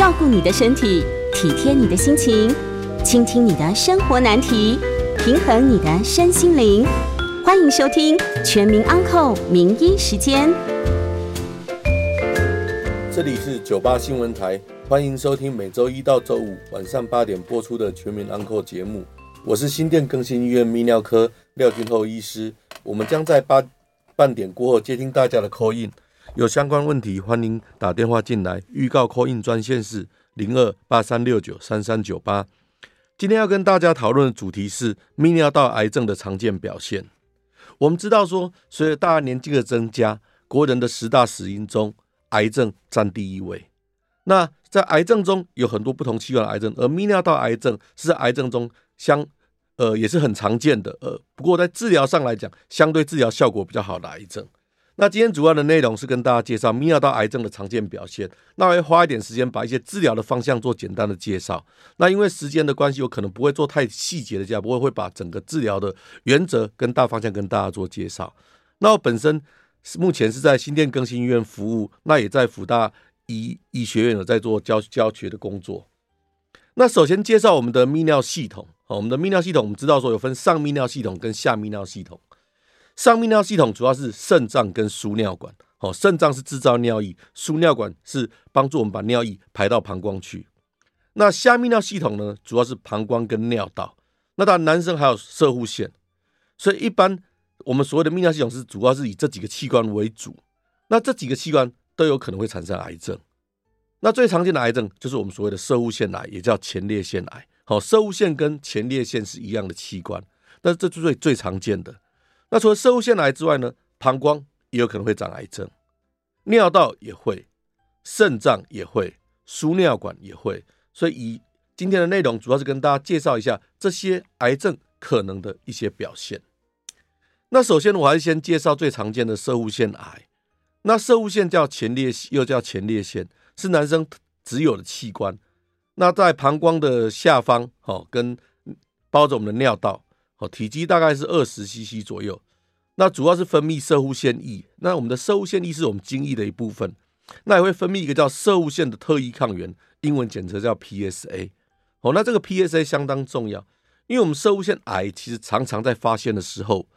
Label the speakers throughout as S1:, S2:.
S1: 照顾你的身体，体贴你的心情，倾听你的生活难题，平衡你的身心灵。欢迎收听《全民安扣名医时间》。
S2: 这里是九八新闻台，欢迎收听每周一到周五晚上八点播出的《全民安扣》节目。我是新店更新医院泌尿科廖俊厚医师。我们将在八半点过后接听大家的 call in，有相关问题欢迎打电话进来。预告扣印专线是零二八三六九三三九八。今天要跟大家讨论的主题是泌尿道癌症的常见表现。我们知道说，随着大家年纪的增加，国人的十大死因中，癌症占第一位。那在癌症中有很多不同器官的癌症，而泌尿道癌症是癌症中相。呃，也是很常见的，呃，不过在治疗上来讲，相对治疗效果比较好的癌症。那今天主要的内容是跟大家介绍泌尿道癌症的常见表现。那我会花一点时间把一些治疗的方向做简单的介绍。那因为时间的关系，我可能不会做太细节的介绍，不过会把整个治疗的原则跟大方向跟大家做介绍。那我本身目前是在新店更新医院服务，那也在辅大医医学院有在做教教学的工作。那首先介绍我们的泌尿系统。我们的泌尿系统，我们知道说有分上泌尿系统跟下泌尿系统。上泌尿系统主要是肾脏跟输尿管，哦，肾脏是制造尿液，输尿管是帮助我们把尿液排到膀胱去。那下泌尿系统呢，主要是膀胱跟尿道。那当然，男生还有射护腺。所以一般我们所谓的泌尿系统是主要是以这几个器官为主。那这几个器官都有可能会产生癌症。那最常见的癌症就是我们所谓的射护腺癌，也叫前列腺癌。好，射护腺跟前列腺是一样的器官，那这是最最常见的。那除了摄护腺癌之外呢，膀胱也有可能会长癌症，尿道也会，肾脏也会，输尿管也会。所以，以今天的内容主要是跟大家介绍一下这些癌症可能的一些表现。那首先，我还是先介绍最常见的射物腺癌。那射物腺叫前列腺，又叫前列腺，是男生只有的器官。那在膀胱的下方，哦，跟包着我们的尿道，哦，体积大概是二十 CC 左右。那主要是分泌射护腺液。那我们的射护腺液是我们精液的一部分。那也会分泌一个叫射护腺的特异抗原，英文简称叫 PSA。哦，那这个 PSA 相当重要，因为我们射护腺癌其实常常在发现的时候，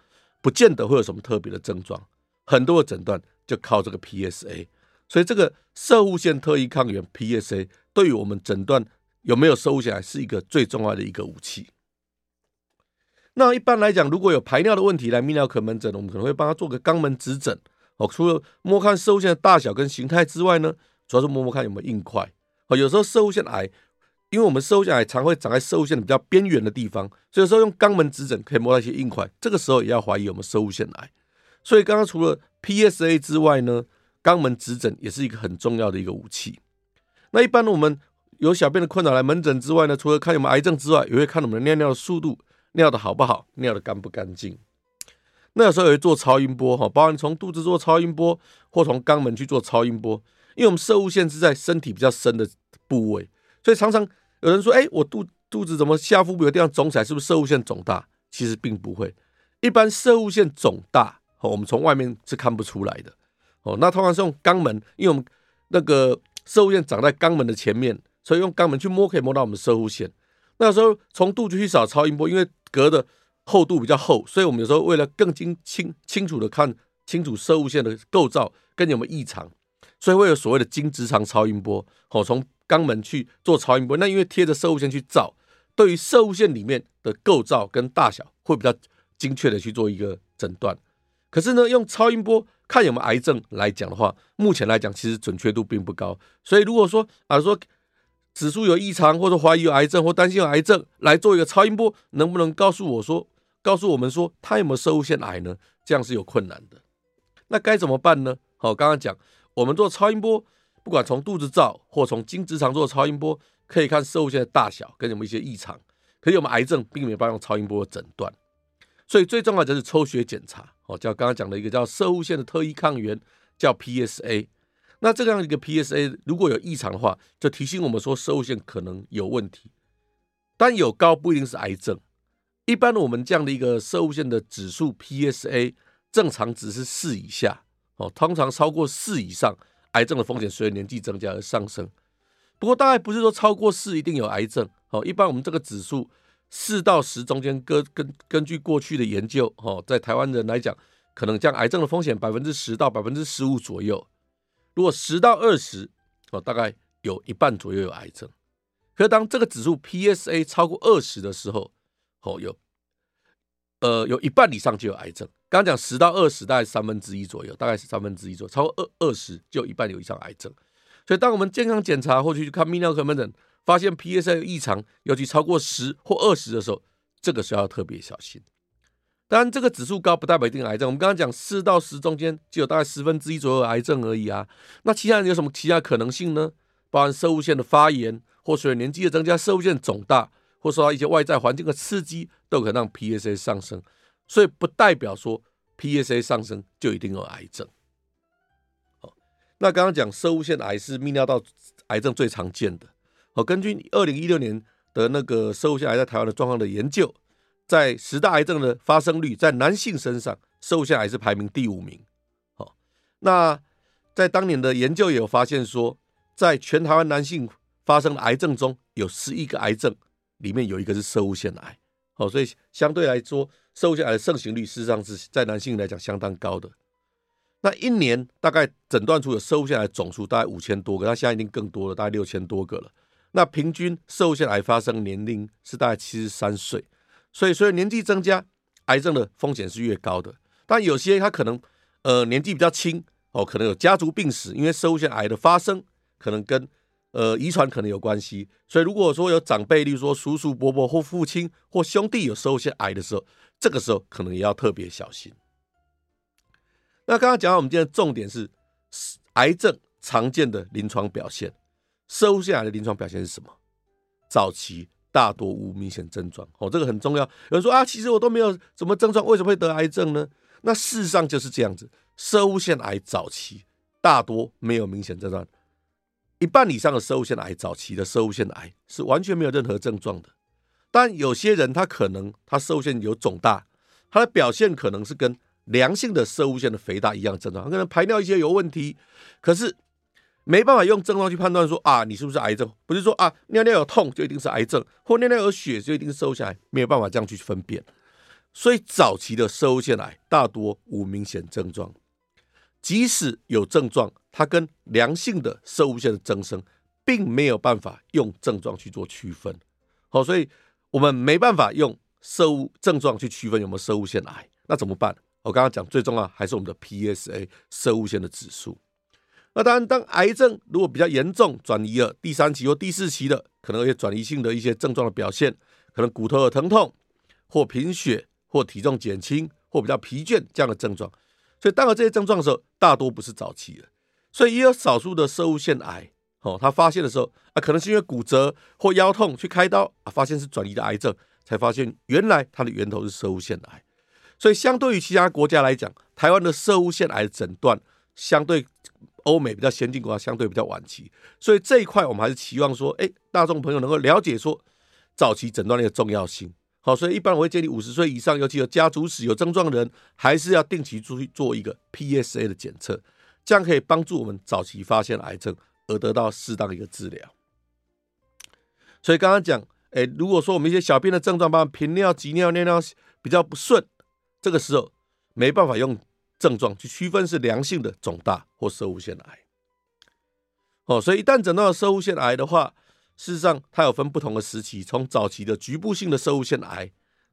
S2: 不见得会有什么特别的症状，很多的诊断就靠这个 PSA。所以这个射护腺特异抗原 PSA 对于我们诊断有没有摄护腺癌是一个最重要的一个武器。那一般来讲，如果有排尿的问题来泌尿科门诊，我们可能会帮他做个肛门指诊。哦，除了摸看射物线的大小跟形态之外呢，主要是摸摸看有没有硬块。哦，有时候射物线癌，因为我们射物线癌常会长在射物线的比较边缘的地方，所以有时候用肛门指诊可以摸到一些硬块。这个时候也要怀疑有没有摄护腺癌。所以刚刚除了 PSA 之外呢，肛门指诊也是一个很重要的一个武器。那一般我们有小便的困扰来门诊之外呢，除了看有没有癌症之外，也会看我们的尿尿的速度，尿的好不好，尿的干不干净。那有时候也会做超音波哈，包含从肚子做超音波，或从肛门去做超音波。因为我们摄护腺是在身体比较深的部位，所以常常有人说：“哎，我肚肚子怎么下腹部有地方肿起来？是不是摄护腺肿大？”其实并不会，一般摄护腺肿大，我们从外面是看不出来的。哦，那通常是用肛门，因为我们那个摄护腺长在肛门的前面，所以用肛门去摸可以摸到我们摄护腺。那时候从肚子去找超音波，因为隔的厚度比较厚，所以我们有时候为了更清清清楚的看清楚射物线的构造跟有没有异常，所以会有所谓的经直肠超音波。哦，从肛门去做超音波，那因为贴着射物线去照，对于射物线里面的构造跟大小会比较精确的去做一个诊断。可是呢，用超音波。看有没有癌症来讲的话，目前来讲其实准确度并不高。所以如果说啊说指数有异常，或者怀疑有癌症，或担心有癌症，来做一个超音波，能不能告诉我说，告诉我们说他有没有射物腺癌呢？这样是有困难的。那该怎么办呢？好，刚刚讲我们做超音波不管从肚子照或从经直肠做超音波，可以看摄护腺的大小跟有没有一些异常。可是我们癌症并没有办法用超音波诊断，所以最重要的就是抽血检查，哦，叫刚刚讲的一个叫射物腺的特异抗原，叫 PSA。那这样一个 PSA 如果有异常的话，就提醒我们说摄护腺可能有问题。但有高不一定是癌症，一般我们这样的一个摄护腺的指数 PSA 正常值是四以下，哦，通常超过四以上，癌症的风险随着年纪增加而上升。不过大概不是说超过四一定有癌症，哦，一般我们这个指数四到十中间，根根根据过去的研究，哦，在台湾人来讲，可能将癌症的风险百分之十到百分之十五左右。如果十到二十，哦，大概有一半左右有癌症。可是当这个指数 PSA 超过二十的时候，哦，有，呃，有一半以上就有癌症。刚刚讲十到二十，大概三分之一左右，大概是三分之一左右。超过二二十，就有一半有以上癌症。所以当我们健康检查或者去看泌尿科门诊，发现 PSA 异常，尤其超过十或二十的时候，这个时候要特别小心。当然，这个指数高不代表一定癌症。我们刚刚讲四到十中间，就有大概十分之一左右癌症而已啊。那其他人有什么其他可能性呢？包含摄护腺的发炎，或随着年纪的增加，摄护腺肿大，或受到一些外在环境的刺激，都可能让 PSA 上升。所以不代表说 PSA 上升就一定有癌症。好，那刚刚讲摄护腺癌是泌尿道癌症最常见的。好，根据二零一六年的那个摄护腺癌在台湾的状况的研究。在十大癌症的发生率，在男性身上，摄护腺癌是排名第五名。好，那在当年的研究也有发现说，在全台湾男性发生的癌症中，有十一个癌症里面有一个是摄护腺癌。好，所以相对来说，摄护腺癌的盛行率事实上是在男性来讲相当高的。那一年大概诊断出有摄护腺癌总数大概五千多个，那现在已经更多了，大概六千多个了。那平均摄护腺癌发生年龄是大概七十三岁。所以，随着年纪增加，癌症的风险是越高的。但有些他可能，呃，年纪比较轻哦，可能有家族病史，因为摄护腺癌的发生可能跟呃遗传可能有关系。所以，如果说有长辈，例如说叔叔伯伯或父亲或兄弟有摄护腺癌的时候，这个时候可能也要特别小心。那刚刚讲到，我们今天重点是癌症常见的临床表现，摄护腺癌的临床表现是什么？早期。大多无明显症状，哦，这个很重要。有人说啊，其实我都没有什么症状，为什么会得癌症呢？那事实上就是这样子，摄护腺癌早期大多没有明显症状，一半以上的摄护腺癌早期的摄护腺癌是完全没有任何症状的。但有些人他可能他摄护腺有肿大，他的表现可能是跟良性的摄护腺的肥大一样症状，他可能排尿一些有问题，可是。没办法用症状去判断说啊，你是不是癌症？不是说啊，尿尿有痛就一定是癌症，或尿尿有血就一定是摄护腺癌，没有办法这样去分辨。所以早期的摄护腺癌大多无明显症状，即使有症状，它跟良性的摄护腺的增生并没有办法用症状去做区分。好，所以我们没办法用摄护症状去区分有没有摄护腺癌，那怎么办？我刚刚讲最重要还是我们的 PSA 摄护腺的指数。那当然，当癌症如果比较严重，转移了第三期或第四期的，可能有些转移性的一些症状的表现，可能骨头有疼痛，或贫血，或体重减轻，或比较疲倦这样的症状。所以，当有这些症状的时候，大多不是早期的。所以，也有少数的摄护腺癌，哦，他发现的时候啊，可能是因为骨折或腰痛去开刀啊，发现是转移的癌症，才发现原来它的源头是摄护腺癌。所以，相对于其他国家来讲，台湾的摄护腺癌的诊断相对。欧美比较先进国家相对比较晚期，所以这一块我们还是期望说，哎，大众朋友能够了解说早期诊断的重要性。好，所以一般我会建议五十岁以上，尤其有家族史、有症状的人，还是要定期出去做一个 PSA 的检测，这样可以帮助我们早期发现癌症而得到适当一个治疗。所以刚刚讲，哎，如果说我们一些小便的症状，包括频尿、急尿、尿尿比较不顺，这个时候没办法用。症状去区分是良性的肿大或摄护腺癌，哦，所以一旦诊断了摄护腺癌的话，事实上它有分不同的时期，从早期的局部性的摄护腺癌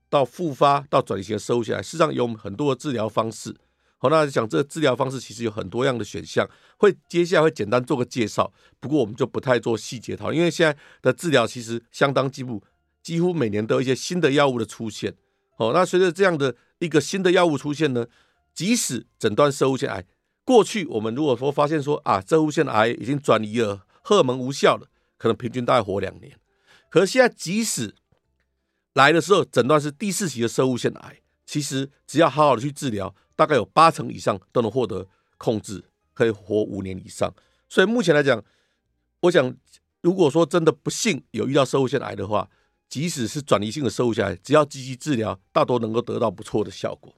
S2: 到复发到转型的摄护腺癌，事实上有很多的治疗方式。好，那讲这个治疗方式其实有很多样的选项，会接下来会简单做个介绍，不过我们就不太做细节讨论，因为现在的治疗其实相当进步，几乎每年都有一些新的药物的出现。哦，那随着这样的一个新的药物出现呢，即使诊断摄护腺癌，过去我们如果说发现说啊，摄护腺癌已经转移了，荷尔蒙无效了，可能平均大概活两年。可是现在即使来的时候诊断是第四期的摄护腺癌，其实只要好好的去治疗，大概有八成以上都能获得控制，可以活五年以上。所以目前来讲，我想如果说真的不幸有遇到摄护腺癌的话，即使是转移性的摄护腺癌，只要积极治疗，大多能够得到不错的效果。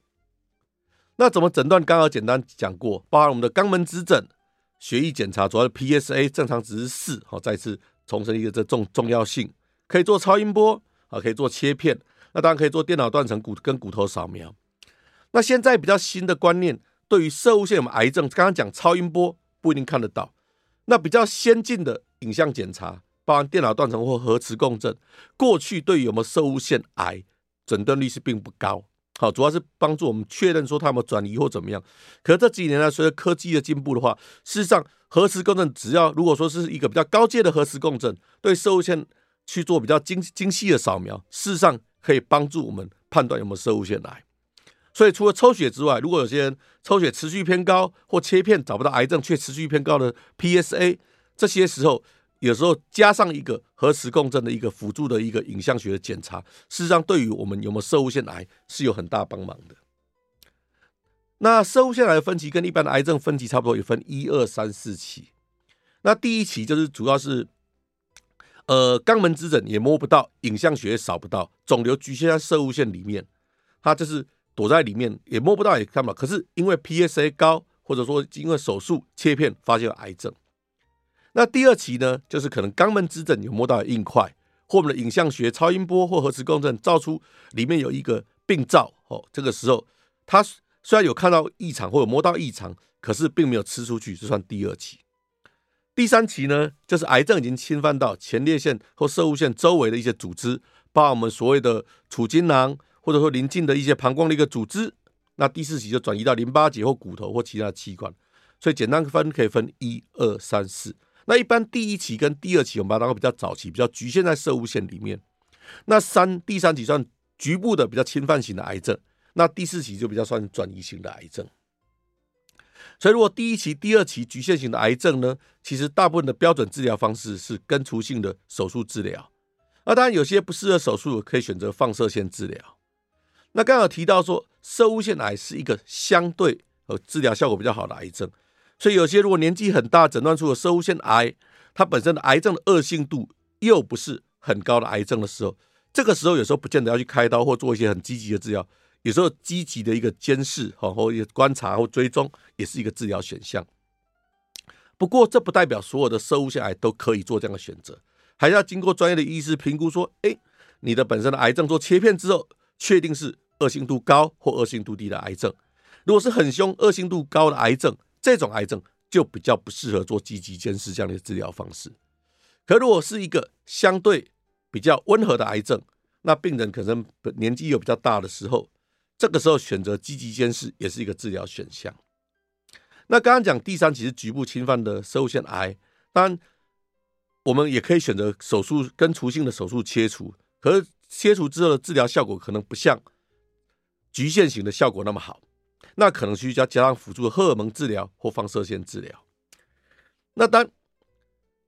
S2: 那怎么诊断？刚刚简单讲过，包含我们的肛门指诊、血液检查，主要是 PSA 正常值是四，好，再次重申一个这重重要性，可以做超音波啊，可以做切片，那当然可以做电脑断层骨跟骨头扫描。那现在比较新的观念，对于摄护腺癌症，刚刚讲超音波不一定看得到，那比较先进的影像检查。包含电脑断层或核磁共振，过去对于有没有摄护腺癌诊断率是并不高，好，主要是帮助我们确认说它有没有转移或怎么样。可是这几年来，随着科技的进步的话，事实上核磁共振只要如果说是一个比较高阶的核磁共振，对射物线去做比较精精细的扫描，事实上可以帮助我们判断有没有射物线来。所以除了抽血之外，如果有些人抽血持续偏高，或切片找不到癌症却持续偏高的 PSA，这些时候。有时候加上一个核磁共振的一个辅助的一个影像学的检查，事实上对于我们有没有射物腺癌是有很大帮忙的。那射物腺癌的分期跟一般的癌症分期差不多，也分一二三四期。那第一期就是主要是，呃，肛门指诊也摸不到，影像学也扫不到，肿瘤局限在射物腺里面，它就是躲在里面，也摸不到也看不到。可是因为 PSA 高，或者说因为手术切片发现了癌症。那第二期呢，就是可能肛门指诊有摸到硬块，或我们的影像学、超音波或核磁共振照出里面有一个病灶，哦，这个时候它虽然有看到异常或有摸到异常，可是并没有吃出去，这算第二期。第三期呢，就是癌症已经侵犯到前列腺或射物腺周围的一些组织，包括我们所谓的储精囊，或者说邻近的一些膀胱的一个组织。那第四期就转移到淋巴结或骨头或其他器官。所以简单分可以分一二三四。那一般第一期跟第二期，我们把它当比较早期，比较局限在摄护腺里面。那三第三期算局部的比较侵犯型的癌症，那第四期就比较算转移型的癌症。所以如果第一期、第二期局限型的癌症呢，其实大部分的标准治疗方式是根除性的手术治疗。那当然有些不适合手术，可以选择放射线治疗。那刚刚提到说，摄护腺癌是一个相对呃治疗效果比较好的癌症。所以有些如果年纪很大，诊断出了摄护腺癌，它本身的癌症的恶性度又不是很高的癌症的时候，这个时候有时候不见得要去开刀或做一些很积极的治疗，有时候积极的一个监视，或或观察或追踪也是一个治疗选项。不过这不代表所有的摄护腺癌都可以做这样的选择，还是要经过专业的医师评估，说，哎，你的本身的癌症做切片之后，确定是恶性度高或恶性度低的癌症。如果是很凶、恶性度高的癌症，这种癌症就比较不适合做积极监视这样的治疗方式。可如果是一个相对比较温和的癌症，那病人可能年纪又比较大的时候，这个时候选择积极监视也是一个治疗选项。那刚刚讲第三期是局部侵犯的摄护腺癌，当然我们也可以选择手术跟除性的手术切除，可是切除之后的治疗效果可能不像局限型的效果那么好。那可能需要加上辅助的荷尔蒙治疗或放射线治疗。那当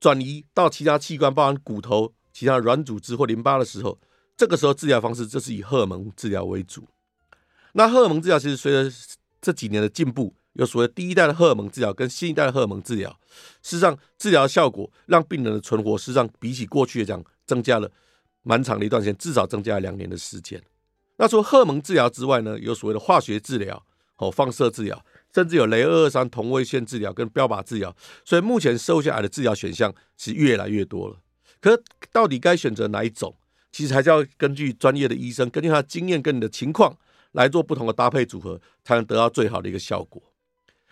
S2: 转移到其他器官，包含骨头、其他软组织或淋巴的时候，这个时候治疗方式就是以荷尔蒙治疗为主。那荷尔蒙治疗其实随着这几年的进步，有所谓第一代的荷尔蒙治疗跟新一代的荷尔蒙治疗，事实上治疗效果让病人的存活，事实上比起过去来讲，增加了蛮长的一段时间，至少增加了两年的时间。那除了荷尔蒙治疗之外呢，有所谓的化学治疗。哦，放射治疗，甚至有镭二二三同位线治疗跟标靶治疗，所以目前摄护腺癌的治疗选项是越来越多了。可到底该选择哪一种，其实还是要根据专业的医生，根据他的经验跟你的情况来做不同的搭配组合，才能得到最好的一个效果。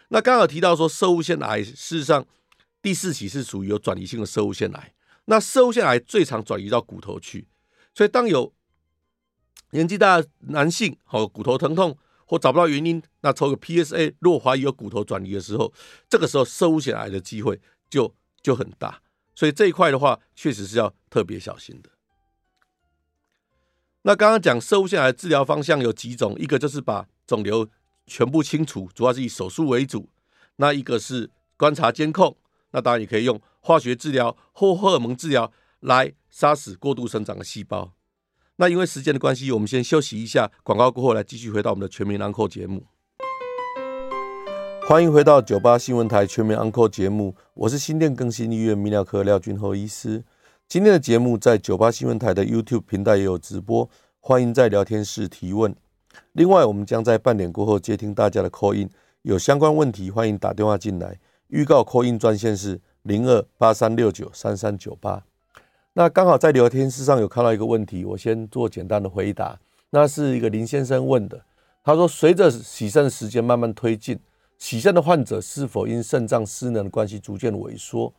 S2: 那刚好提到说，摄护腺癌事实上第四期是属于有转移性的摄护腺癌，那摄护腺癌最常转移到骨头去，所以当有年纪大的男性，好骨头疼痛。或找不到原因，那抽个 PSA，若怀疑有骨头转移的时候，这个时候摄护腺癌的机会就就很大，所以这一块的话，确实是要特别小心的。那刚刚讲摄护腺癌的治疗方向有几种，一个就是把肿瘤全部清除，主要是以手术为主；那一个是观察监控，那当然也可以用化学治疗或荷尔蒙治疗来杀死过度生长的细胞。那因为时间的关系，我们先休息一下，广告过后来继续回到我们的全民安扣节目。欢迎回到九八新闻台全民安扣节目，我是新店更新医院泌尿科廖俊厚医师。今天的节目在九八新闻台的 YouTube 频道也有直播，欢迎在聊天室提问。另外，我们将在半点过后接听大家的 call in，有相关问题欢迎打电话进来。预告 call in 专线是零二八三六九三三九八。那刚好在聊天室上有看到一个问题，我先做简单的回答。那是一个林先生问的，他说：随着洗肾时间慢慢推进，洗肾的患者是否因肾脏失能的关系逐渐萎缩？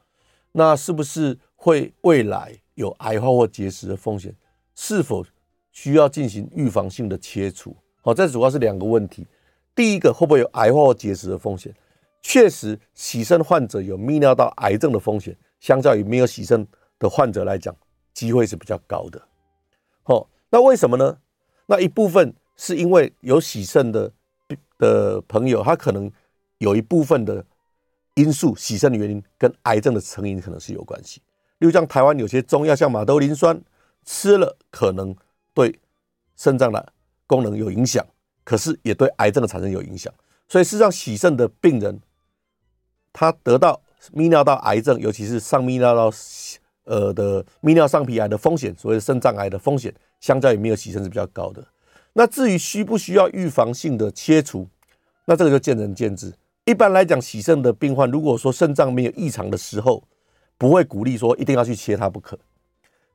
S2: 那是不是会未来有癌化或结石的风险？是否需要进行预防性的切除？好，这主要是两个问题。第一个，会不会有癌化或结石的风险？确实，洗肾患者有泌尿道癌症的风险，相较于没有洗肾的患者来讲，机会是比较高的。好，那为什么呢？那一部分是因为有洗肾的的朋友，他可能有一部分的因素，洗肾的原因跟癌症的成因可能是有关系。例如像台湾有些中药，像马兜铃酸，吃了可能对肾脏的功能有影响，可是也对癌症的产生有影响。所以事实上，洗肾的病人，他得到泌尿道癌症，尤其是上泌尿道呃的泌尿上皮癌的风险，所谓的肾脏癌的风险，相较于没有洗肾是比较高的。那至于需不需要预防性的切除，那这个就见仁见智。一般来讲，洗肾的病患如果说肾脏没有异常的时候，不会鼓励说一定要去切它不可。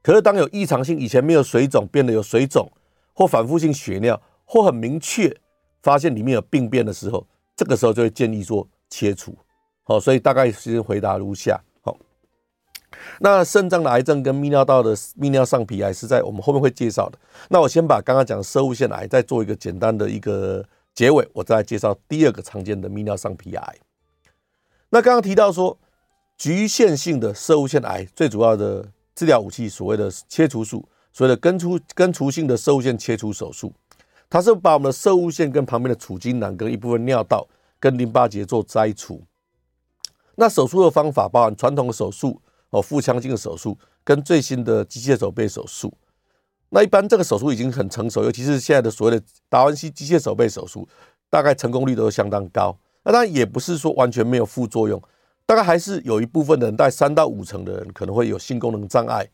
S2: 可是当有异常性，以前没有水肿变得有水肿，或反复性血尿，或很明确发现里面有病变的时候，这个时候就会建议做切除。好，所以大概是回答如下。那肾脏的癌症跟泌尿道的泌尿上皮癌是在我们后面会介绍的。那我先把刚刚讲的射物腺癌再做一个简单的一个结尾，我再来介绍第二个常见的泌尿上皮癌。那刚刚提到说，局限性的射物腺癌最主要的治疗武器，所谓的切除术，所谓的根除根除性的射物腺切除手术，它是把我们的射物腺跟旁边的储精囊跟一部分尿道跟淋巴结做摘除。那手术的方法包含传统的手术哦，腹腔镜的手术跟最新的机械手背手术。那一般这个手术已经很成熟，尤其是现在的所谓的达文西机械手背手术，大概成功率都相当高。那当然也不是说完全没有副作用。大概还是有一部分人，大概三到五成的人可能会有性功能障碍，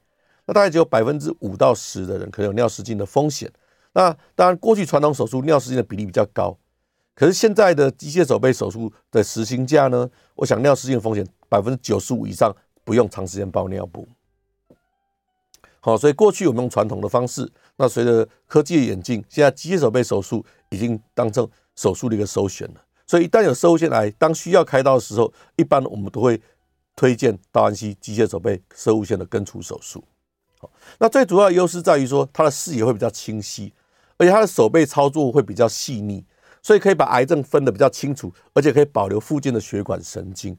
S2: 那大概只有百分之五到十的人可能有尿失禁的风险。那当然，过去传统手术尿失禁的比例比较高，可是现在的机械手背手术的实行价呢，我想尿失禁的风险百分之九十五以上不用长时间包尿布。好，所以过去我们用传统的方式，那随着科技的演进，现在机械手背手术已经当成手术的一个首选了。所以一旦有摄护腺癌，当需要开刀的时候，一般我们都会推荐达文西机械手背摄护腺的根除手术。好，那最主要的优势在于说，它的视野会比较清晰，而且它的手背操作会比较细腻，所以可以把癌症分得比较清楚，而且可以保留附近的血管神经。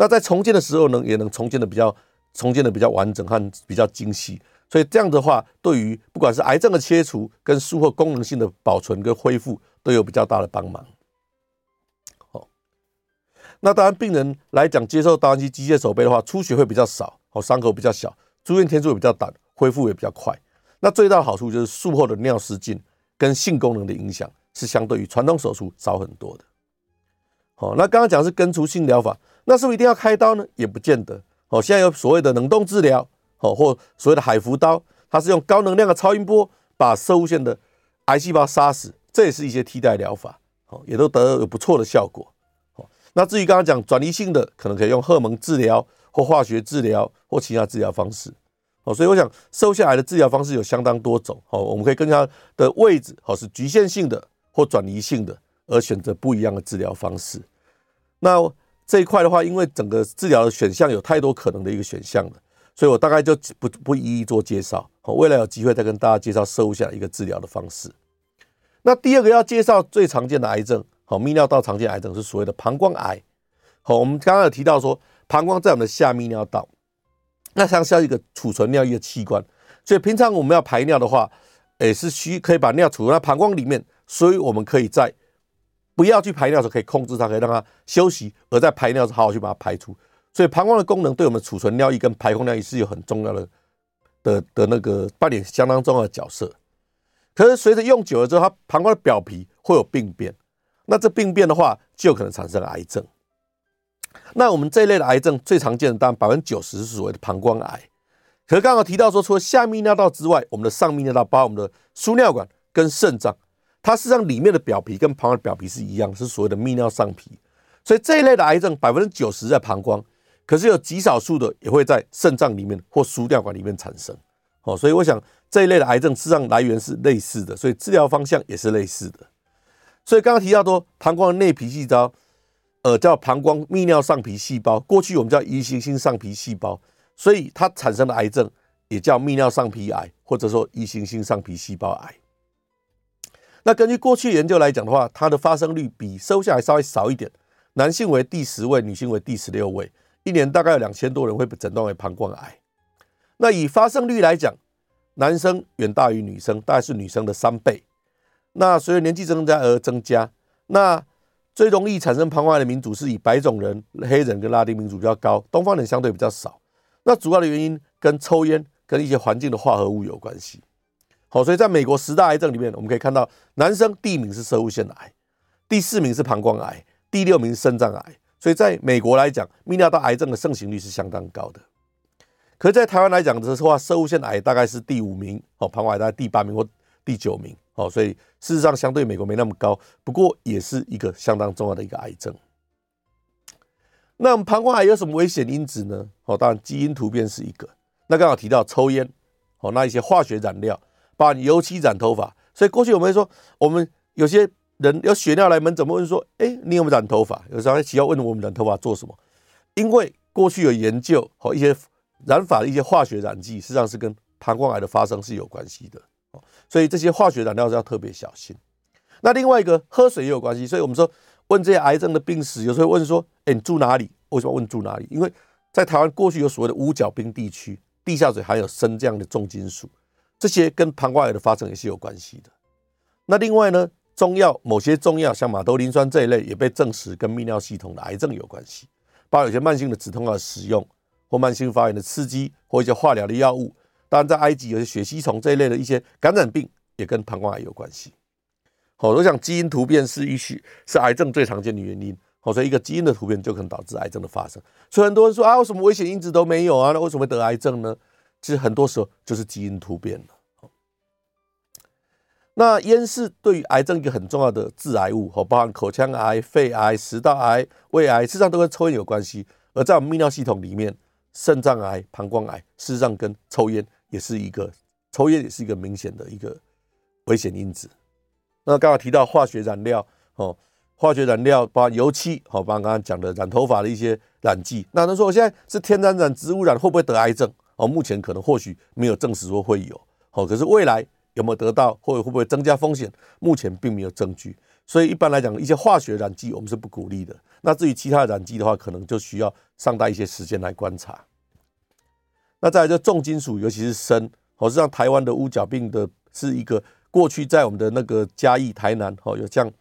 S2: 那在重建的时候呢，也能重建的比较重建的比较完整和比较精细。所以这样的话，对于不管是癌症的切除跟术后功能性的保存跟恢复，都有比较大的帮忙。那当然，病人来讲，接受达文西机械手背的话，出血会比较少，哦，伤口比较小，住院天数也比较短，恢复也比较快。那最大的好处就是术后的尿失禁跟性功能的影响是相对于传统手术少很多的。好，那刚刚讲的是根除性疗法，那是不是一定要开刀呢？也不见得。哦，现在有所谓的冷冻治疗，哦，或所谓的海扶刀，它是用高能量的超音波把摄护腺的癌细胞杀死，这也是一些替代疗法，哦，也都得到有不错的效果。那至于刚刚讲转移性的，可能可以用荷尔蒙治疗或化学治疗或其他治疗方式。哦，所以我想瘦下来的治疗方式有相当多种。哦，我们可以根据它的位置，哦，是局限性的或转移性的，而选择不一样的治疗方式。那这一块的话，因为整个治疗的选项有太多可能的一个选项了，所以我大概就不不一一做介绍。好，未来有机会再跟大家介绍收下一个治疗的方式。那第二个要介绍最常见的癌症。好，泌尿道常见癌症是所谓的膀胱癌。好，我们刚刚有提到说，膀胱在我们的下泌尿道，那像是一个储存尿液的器官，所以平常我们要排尿的话，也是需可以把尿储在膀胱里面，所以我们可以在不要去排尿的时，可以控制它，可以让它休息，而在排尿时好好去把它排出。所以膀胱的功能对我们储存尿液跟排空尿液是有很重要的的的那个扮演相当重要的角色。可是随着用久了之后，它膀胱的表皮会有病变，那这病变的话就有可能产生癌症。那我们这一类的癌症最常见的，当然百分之九十是所谓的膀胱癌。可是刚刚提到说，除了下泌尿道之外，我们的上泌尿道，包括我们的输尿管跟肾脏。它实际上里面的表皮跟膀胱的表皮是一样，是所谓的泌尿上皮，所以这一类的癌症百分之九十在膀胱，可是有极少数的也会在肾脏里面或输尿管里面产生。哦，所以我想这一类的癌症实际上来源是类似的，所以治疗方向也是类似的。所以刚刚提到说，膀胱的内皮细胞，呃，叫膀胱泌尿上皮细胞，过去我们叫移行性上皮细胞，所以它产生的癌症也叫泌尿上皮癌，或者说移行性上皮细胞癌。那根据过去研究来讲的话，它的发生率比收下来稍微少一点，男性为第十位，女性为第十六位，一年大概有两千多人会被诊断为膀胱癌。那以发生率来讲，男生远大于女生，大概是女生的三倍。那随着年纪增加而增加，那最容易产生膀胱癌的民族是以白种人、黑人跟拉丁民族比较高，东方人相对比较少。那主要的原因跟抽烟跟一些环境的化合物有关系。好，所以在美国十大癌症里面，我们可以看到，男生第一名是摄护腺癌，第四名是膀胱癌，第六名是肾脏癌。所以在美国来讲，泌尿道癌症的盛行率是相当高的。可是，在台湾来讲的话，摄护腺癌大概是第五名，哦，膀胱癌大概第八名或第九名。哦，所以事实上相对美国没那么高，不过也是一个相当重要的一个癌症。那膀胱癌有什么危险因子呢？哦，当然基因突变是一个。那刚好提到抽烟，哦，那一些化学染料。把油漆染头发，所以过去我们说，我们有些人有血尿来门诊，问说，哎，你有没有染头发？有时候还需要问我们染头发做什么？因为过去有研究和一些染发的一些化学染剂，实际上是跟膀胱癌的发生是有关系的，所以这些化学染料是要特别小心。那另外一个喝水也有关系，所以我们说问这些癌症的病史，有时候问说，哎，你住哪里？为什么问住哪里？因为在台湾过去有所谓的五角冰地区，地下水含有砷这样的重金属。这些跟膀胱癌的发生也是有关系的。那另外呢，中药某些中药像马兜铃酸这一类也被证实跟泌尿系统的癌症有关系，包括有些慢性的止痛药使用或慢性发炎的刺激或一些化疗的药物。当然，在埃及有些血吸虫这一类的一些感染病也跟膀胱癌有关系。好，我想基因突变是一许是癌症最常见的原因。好，所以一个基因的突变就可能导致癌症的发生。所以很多人说啊，为什么危险因子都没有啊？那为什么会得癌症呢？其实很多时候就是基因突变了。那烟是对于癌症一个很重要的致癌物，包含口腔癌、肺癌、食道癌、胃癌，事实上都跟抽烟有关系。而在我们泌尿系统里面，肾脏癌、膀胱癌，事实上跟抽烟也是一个，抽烟也是一个明显的一个危险因子。那刚刚提到化学染料，哦，化学染料包括油漆，好，包括刚刚讲的染头发的一些染剂。那他说我现在是天然染、植物染，会不会得癌症？哦，目前可能或许没有证实说会有，好，可是未来有没有得到，或者会不会增加风险，目前并没有证据。所以一般来讲，一些化学染剂我们是不鼓励的。那至于其他的染剂的话，可能就需要上带一些时间来观察。那再来就重金属，尤其是砷，好，实际上台湾的乌角病的是一个过去在我们的那个嘉义、台南，好，有像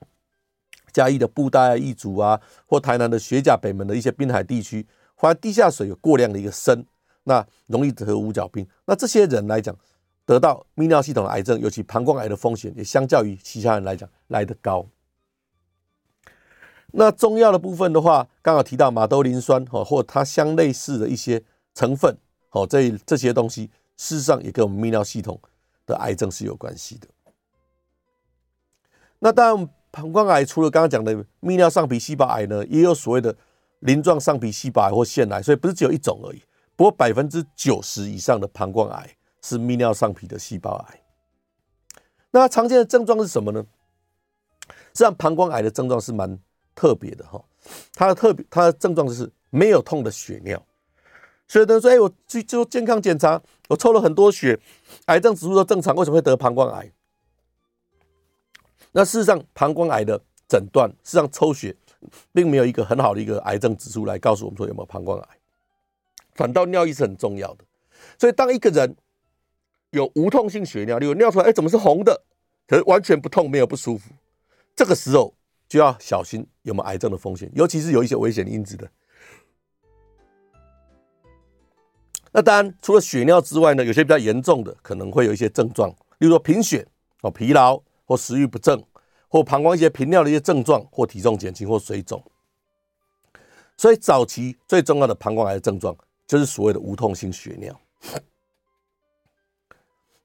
S2: 嘉义的布袋义族啊，或台南的学甲北门的一些滨海地区，发现地下水有过量的一个砷。那容易得五角病，那这些人来讲，得到泌尿系统癌症，尤其膀胱癌的风险，也相较于其他人来讲来得高。那中药的部分的话，刚好提到马兜铃酸哦，或它相类似的一些成分哦，这这些东西事实上也跟我们泌尿系统的癌症是有关系的。那当然，膀胱癌除了刚刚讲的泌尿上皮细胞癌呢，也有所谓的鳞状上皮细胞癌或腺癌，所以不是只有一种而已。不过百分之九十以上的膀胱癌是泌尿上皮的细胞癌。那常见的症状是什么呢？实际上，膀胱癌的症状是蛮特别的哈。它的特别，它的症状就是没有痛的血尿。所以有人说：“哎，我去做健康检查，我抽了很多血，癌症指数都正常，为什么会得膀胱癌？”那事实上，膀胱癌的诊断，事实上抽血并没有一个很好的一个癌症指数来告诉我们说有没有膀胱癌。反倒尿意是很重要的，所以当一个人有无痛性血尿，例如尿出来，哎，怎么是红的？可是完全不痛，没有不舒服，这个时候就要小心有没有癌症的风险，尤其是有一些危险因子的。那当然，除了血尿之外呢，有些比较严重的可能会有一些症状，例如说贫血、哦疲劳或食欲不振，或膀胱一些频尿的一些症状，或体重减轻或水肿。所以早期最重要的膀胱癌的症状就是所谓的无痛性血尿。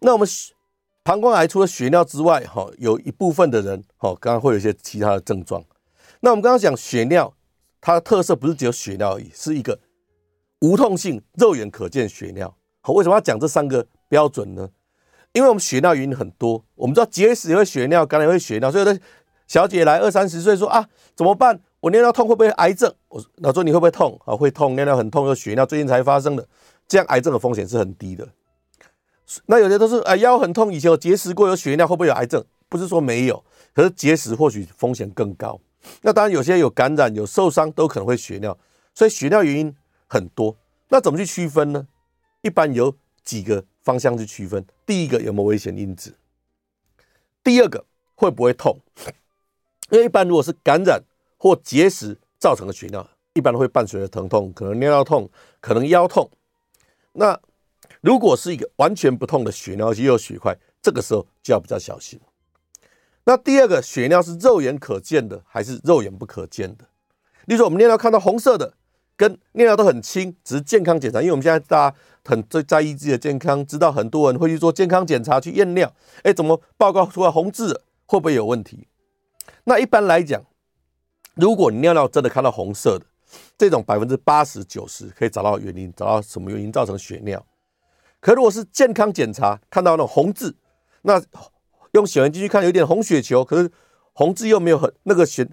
S2: 那我们膀胱癌除了血尿之外，哈，有一部分的人，哈，刚刚会有一些其他的症状。那我们刚刚讲血尿，它的特色不是只有血尿而已，是一个。无痛性肉眼可见血尿，好，为什么要讲这三个标准呢？因为我们血尿原因很多，我们知道结石也会血尿，感染会血尿，所以有的小姐来二三十岁说啊，怎么办？我尿尿痛会不会癌症？我说，说你会不会痛？啊，会痛，尿尿很痛，有血尿，最近才发生的，这样癌症的风险是很低的。那有些都是啊腰很痛，以前有结石过，有血尿会不会有癌症？不是说没有，可是结石或许风险更高。那当然有些有感染、有受伤都可能会血尿，所以血尿原因。很多，那怎么去区分呢？一般有几个方向去区分。第一个有没有危险因子？第二个会不会痛？因为一般如果是感染或结石造成的血尿，一般会伴随着疼痛，可能尿尿痛，可能腰痛。那如果是一个完全不痛的血尿，而且又有血块，这个时候就要比较小心。那第二个血尿是肉眼可见的还是肉眼不可见的？例如说我们尿尿看到红色的。跟尿尿都很轻，只是健康检查，因为我们现在大家很最在意自己的健康，知道很多人会去做健康检查去验尿，哎，怎么报告出来红字，会不会有问题？那一般来讲，如果你尿尿真的看到红色的，这种百分之八十九十可以找到原因，找到什么原因造成血尿。可如果是健康检查看到那种红字，那用显微镜去看有点红血球，可是红字又没有很那个血。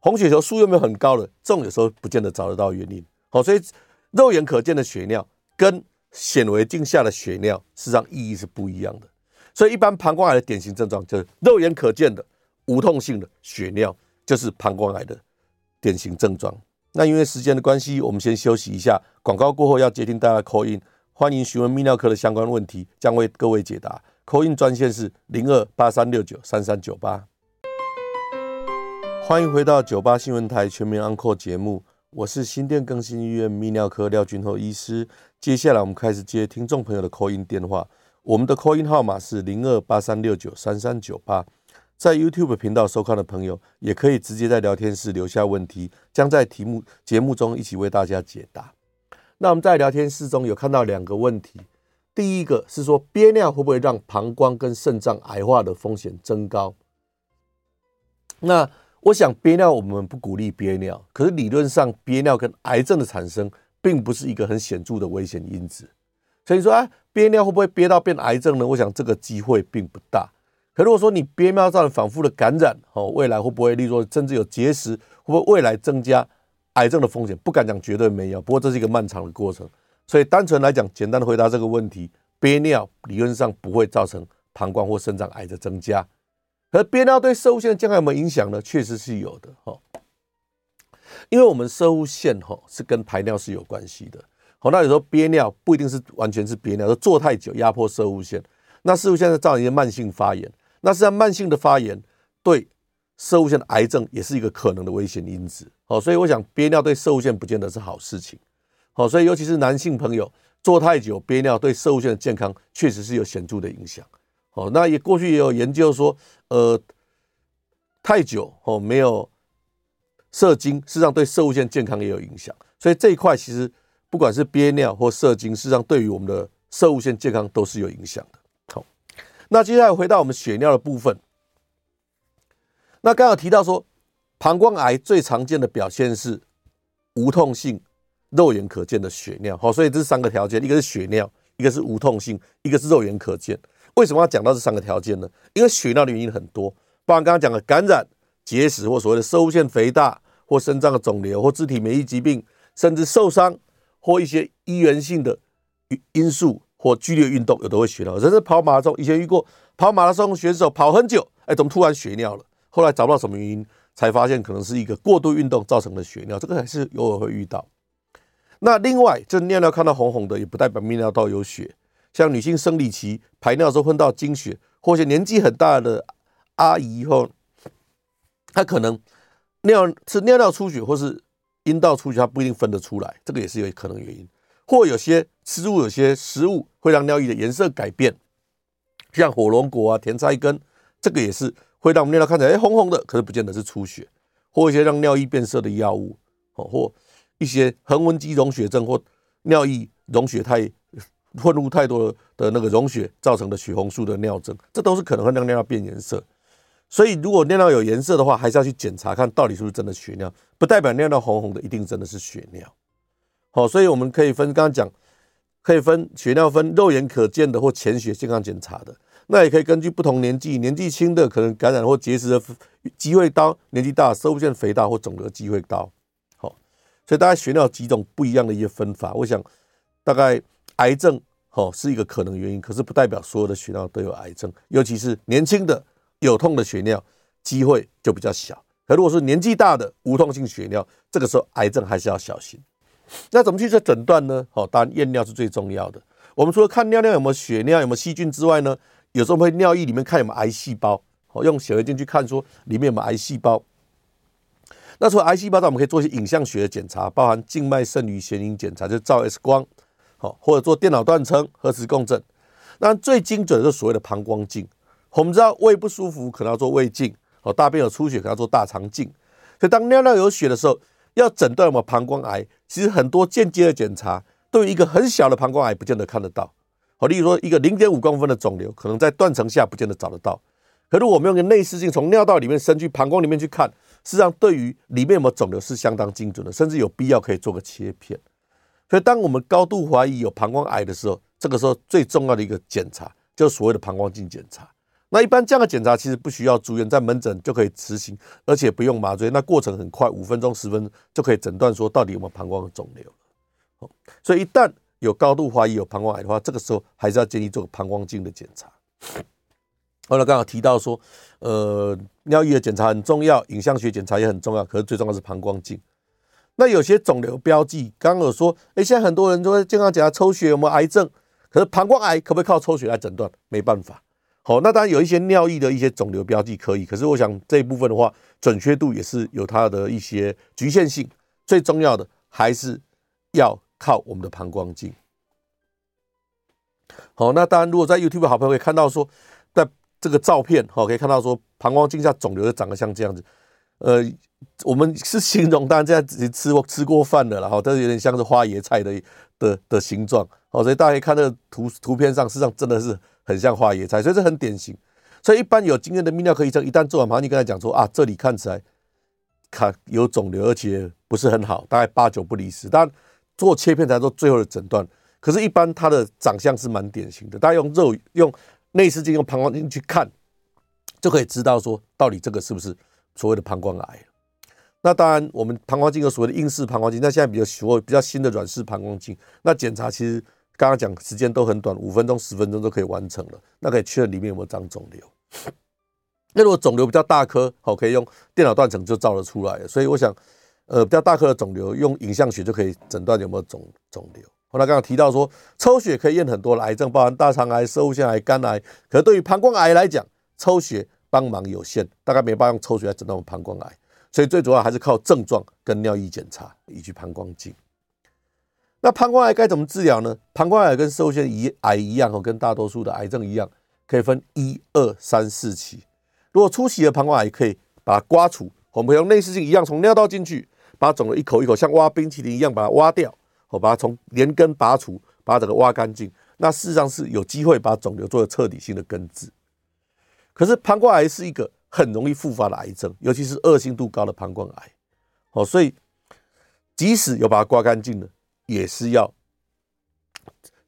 S2: 红血球数又没有很高的，这种有时候不见得找得到原因。好，所以肉眼可见的血尿跟显微镜下的血尿，事实上意义是不一样的。所以一般膀胱癌的典型症状就是肉眼可见的无痛性的血尿，就是膀胱癌的典型症状。那因为时间的关系，我们先休息一下。广告过后要接听大家 call in，欢迎询问泌尿科的相关问题，将为各位解答。call in 专线是零二八三六九三三九八。欢迎回到九八新闻台全民安扣节目，我是新店更新医院泌尿科廖俊厚医师。接下来我们开始接听众朋友的 call in 电话，我们的 call in 号码是零二八三六九三三九八。在 YouTube 频道收看的朋友，也可以直接在聊天室留下问题，将在题目节目中一起为大家解答。那我们在聊天室中有看到两个问题，第一个是说憋尿会不会让膀胱跟肾脏癌化的风险增高？那我想憋尿，我们不鼓励憋尿。可是理论上，憋尿跟癌症的产生，并不是一个很显著的危险因子。所以说啊，憋尿会不会憋到变癌症呢？我想这个机会并不大。可如果说你憋尿造成反复的感染，哦，未来会不会，例如说甚至有结石，会不会未来增加癌症的风险？不敢讲绝对没有，不过这是一个漫长的过程。所以单纯来讲，简单的回答这个问题，憋尿理论上不会造成膀胱或肾脏癌的增加。可憋尿对射物腺的健康有没有影响呢？确实是有的哈，因为我们射物腺哈是跟排尿是有关系的。好，那有时候憋尿不一定是完全是憋尿，说坐太久压迫射物腺，那摄护腺造成一些慢性发炎，那实际上慢性的发炎对摄护腺的癌症也是一个可能的危险因子。好，所以我想憋尿对摄护腺不见得是好事情。好，所以尤其是男性朋友坐太久憋尿对摄护腺的健康确实是有显著的影响。哦，那也过去也有研究说，呃，太久哦没有射精，事实上对摄护腺健康也有影响。所以这一块其实不管是憋尿或射精，事实上对于我们的摄护腺健康都是有影响的。那接下来回到我们血尿的部分。那刚刚提到说，膀胱癌最常见的表现是无痛性、肉眼可见的血尿。好，所以这三个条件：一个是血尿，一个是无痛性，一个是肉眼可见。为什么要讲到这三个条件呢？因为血尿的原因很多，包括刚刚讲的感染、结石或所谓的摄护腺肥大，或肾脏的肿瘤，或肢体免疫疾病，甚至受伤或一些医源性的因素或剧烈运动，有的会血尿。甚至跑马拉松，以前遇过跑马拉松选手跑很久，哎，怎么突然血尿了？后来找不到什么原因，才发现可能是一个过度运动造成的血尿。这个还是偶尔会遇到。那另外，这尿尿看到红红的，也不代表泌尿道有血。像女性生理期排尿的时候混到经血，或者年纪很大的阿姨后他可能尿是尿尿出血，或是阴道出血，他不一定分得出来，这个也是有可能原因。或有些食物，有些食物会让尿液的颜色改变，像火龙果啊、甜菜根，这个也是会让我们尿道看起来哎红红的，可是不见得是出血。或一些让尿液变色的药物，哦，或一些横纹肌溶血症或尿液溶血太混入太多的那个溶血造成的血红素的尿症，这都是可能会让尿尿变颜色。所以，如果尿尿有颜色的话，还是要去检查，看到底是不是真的血尿，不代表尿尿红红的一定真的是血尿。好，所以我们可以分，刚刚讲可以分血尿分肉眼可见的或潜血健康检查的，那也可以根据不同年纪，年纪轻的可能感染或结石的机会高，年纪大摄护腺肥大或肿瘤的机会高。好，所以大概血尿有几种不一样的一些分法，我想大概癌症好是一个可能原因，可是不代表所有的血尿都有癌症，尤其是年轻的。有痛的血尿机会就比较小，可如果是年纪大的无痛性血尿，这个时候癌症还是要小心。那怎么去做诊断呢？好，当然验尿是最重要的。我们除了看尿尿有没有血尿、有没有细菌之外呢，有时候会尿液里面看有没有癌细胞，好，用显微镜去看说里面有没有癌细胞。那除了癌细胞，那我们可以做一些影像学的检查，包含静脉肾盂显影检查，就是照 X 光，好，或者做电脑断层、核磁共振。那最精准的是所谓的膀胱镜。我们知道胃不舒服可能要做胃镜，哦，大便有出血可能要做大肠镜。所以当尿尿有血的时候，要诊断有没有膀胱癌，其实很多间接的检查对于一个很小的膀胱癌不见得看得到。好，例如说一个零点五公分的肿瘤，可能在断层下不见得找得到。可是我们用个内视镜从尿道里面伸去膀胱里面去看，实际上对于里面有没有肿瘤是相当精准的，甚至有必要可以做个切片。所以当我们高度怀疑有膀胱癌的时候，这个时候最重要的一个检查就是所谓的膀胱镜检查。那一般这样的检查其实不需要住院，在门诊就可以执行，而且不用麻醉，那过程很快，五分钟、十分钟就可以诊断说到底有没有膀胱的肿瘤。所以一旦有高度怀疑有膀胱癌的话，这个时候还是要建议做膀胱镜的检查。后来刚好提到说，呃，尿液的检查很重要，影像学检查也很重要，可是最重要是膀胱镜。那有些肿瘤标记，刚刚有说，哎，现在很多人都会健康检查抽血有没有癌症，可是膀胱癌可不可以靠抽血来诊断？没办法。好，那当然有一些尿液的一些肿瘤标记可以，可是我想这一部分的话，准确度也是有它的一些局限性。最重要的还是要靠我们的膀胱镜。好，那当然，如果在 YouTube 好朋友可以看到说，在这个照片，好，可以看到说膀胱镜下肿瘤就长得像这样子。呃，我们是形容，当然这样子吃过吃过饭的了，哈，但是有点像是花椰菜的的的形状。好，所以大家可以看这图图片上，事实上真的是。很像花椰菜，所以这很典型。所以一般有经验的泌尿科医生，一旦做完膀胱镜，跟他讲说啊，这里看起来看有肿瘤，而且不是很好，大概八九不离十。当然做切片才做最后的诊断。可是，一般他的长相是蛮典型的。大家用肉用内视镜、用膀胱镜去看，就可以知道说到底这个是不是所谓的膀胱癌。那当然，我们膀胱镜有所谓的硬式膀胱镜，那现在比较所谓比较新的软式膀胱镜，那检查其实。刚刚讲时间都很短，五分钟、十分钟都可以完成了。那可以确认里面有没有长肿瘤。那如果肿瘤比较大颗，好，可以用电脑断层就照得出来了。所以我想，呃，比较大颗的肿瘤用影像学就可以诊断有没有肿肿瘤。后来刚刚提到说，抽血可以验很多癌症，包含大肠癌、摄护腺癌、肝癌。可是对于膀胱癌来讲，抽血帮忙有限，大概没办法用抽血来诊断膀胱癌。所以最主要还是靠症状跟尿液检查以及膀胱镜。那膀胱癌该怎么治疗呢？膀胱癌跟摄护腺癌一样哦，跟大多数的癌症一样，可以分一二三四期。如果初期的膀胱癌，可以把它刮除，我们用内视镜一样从尿道进去，把肿瘤一口一口像挖冰淇淋一样把它挖掉，我把它从连根拔除，把它整个挖干净。那事实上是有机会把肿瘤做彻底性的根治。可是膀胱癌是一个很容易复发的癌症，尤其是恶性度高的膀胱癌。哦，所以即使有把它刮干净了。也是要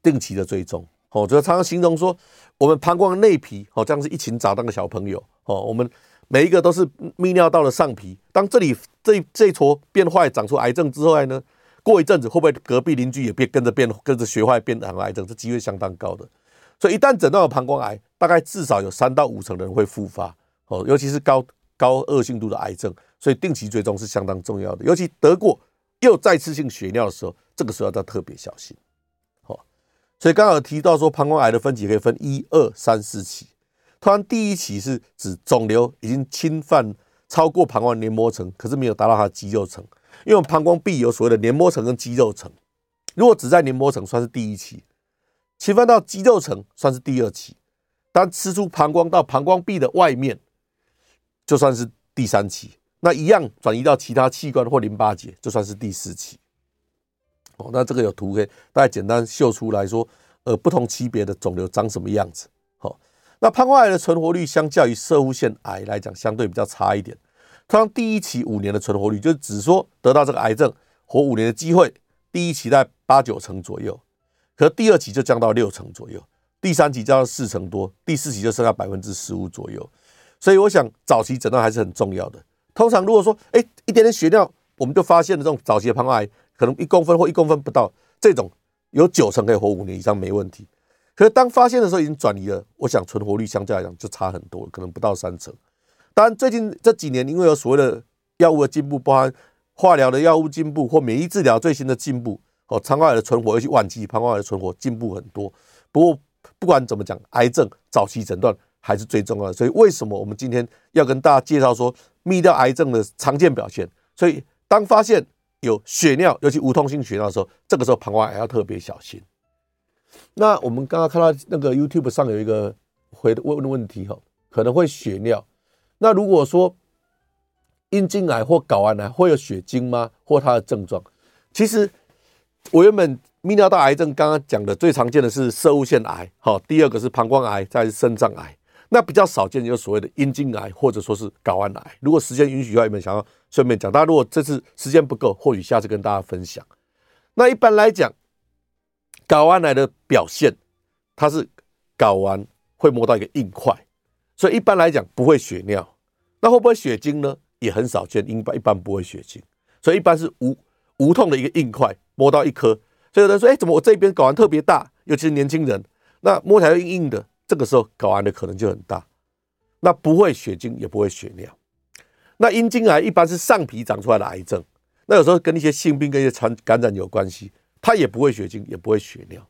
S2: 定期的追踪，哦，就常常形容说，我们膀胱内皮，哦，这样是一群杂当的小朋友，哦，我们每一个都是泌尿道的上皮。当这里这这一撮变坏，长出癌症之后呢，过一阵子会不会隔壁邻居也变跟着变，跟着学坏变成癌症？这机会相当高的。所以一旦诊断有膀胱癌，大概至少有三到五成的人会复发，哦，尤其是高高恶性度的癌症，所以定期追踪是相当重要的。尤其得过又再次性血尿的时候。这个时候要特别小心，好，所以刚刚有提到说，膀胱癌的分级可以分一二三四期。通常第一期是指肿瘤已经侵犯超过膀胱黏膜层，可是没有达到它的肌肉层。因为膀胱壁有所谓的黏膜层跟肌肉层，如果只在黏膜层算是第一期，侵犯到肌肉层算是第二期，当吃出膀胱到膀胱壁的外面，就算是第三期。那一样转移到其他器官或淋巴结，就算是第四期。那这个有图可以大家简单秀出来说，呃，不同级别的肿瘤长什么样子。好，那膀胱癌的存活率相较于射护腺癌来讲，相对比较差一点。通常第一期五年的存活率，就是指说得到这个癌症活五年的机会，第一期在八九成左右，可第二期就降到六成左右，第三期降到四成多，第四期就剩下百分之十五左右。所以我想早期诊断还是很重要的。通常如果说，哎，一点点血尿，我们就发现了这种早期的膀胱癌，可能一公分或一公分不到，这种有九成可以活五年以上没问题。可是当发现的时候已经转移了，我想存活率相对来讲就差很多，可能不到三成。当然最近这几年因为有所谓的药物的进步，包含化疗的药物进步或免疫治疗最新的进步，哦，膀胱癌的存活，尤其晚期膀胱癌的存活进步很多。不过不管怎么讲，癌症早期诊断还是最重要的。所以为什么我们今天要跟大家介绍说？泌尿癌症的常见表现，所以当发现有血尿，尤其无痛性血尿的时候，这个时候膀胱癌要特别小心。那我们刚刚看到那个 YouTube 上有一个回的问问题哈，可能会血尿。那如果说阴茎癌或睾丸癌会有血精吗？或它的症状？其实我原本泌尿道癌症刚刚讲的最常见的是摄护腺癌，好，第二个是膀胱癌，再是肾脏癌。那比较少见，就是所谓的阴茎癌或者说是睾丸癌。如果时间允许的话，有没有想要顺便讲？大家如果这次时间不够，或许下次跟大家分享。那一般来讲，睾丸癌的表现，它是睾丸会摸到一个硬块，所以一般来讲不会血尿。那会不会血精呢？也很少见，一般一般不会血精，所以一般是无无痛的一个硬块摸到一颗。所以有人说，哎，怎么我这边睾丸特别大？尤其是年轻人，那摸起来硬硬的。这个时候睾丸的可能就很大，那不会血精也不会血尿。那阴茎癌一般是上皮长出来的癌症，那有时候跟一些性病跟一些传感染有关系，它也不会血精也不会血尿。